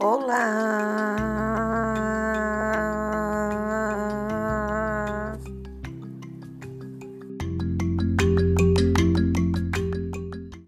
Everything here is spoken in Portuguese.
Olá!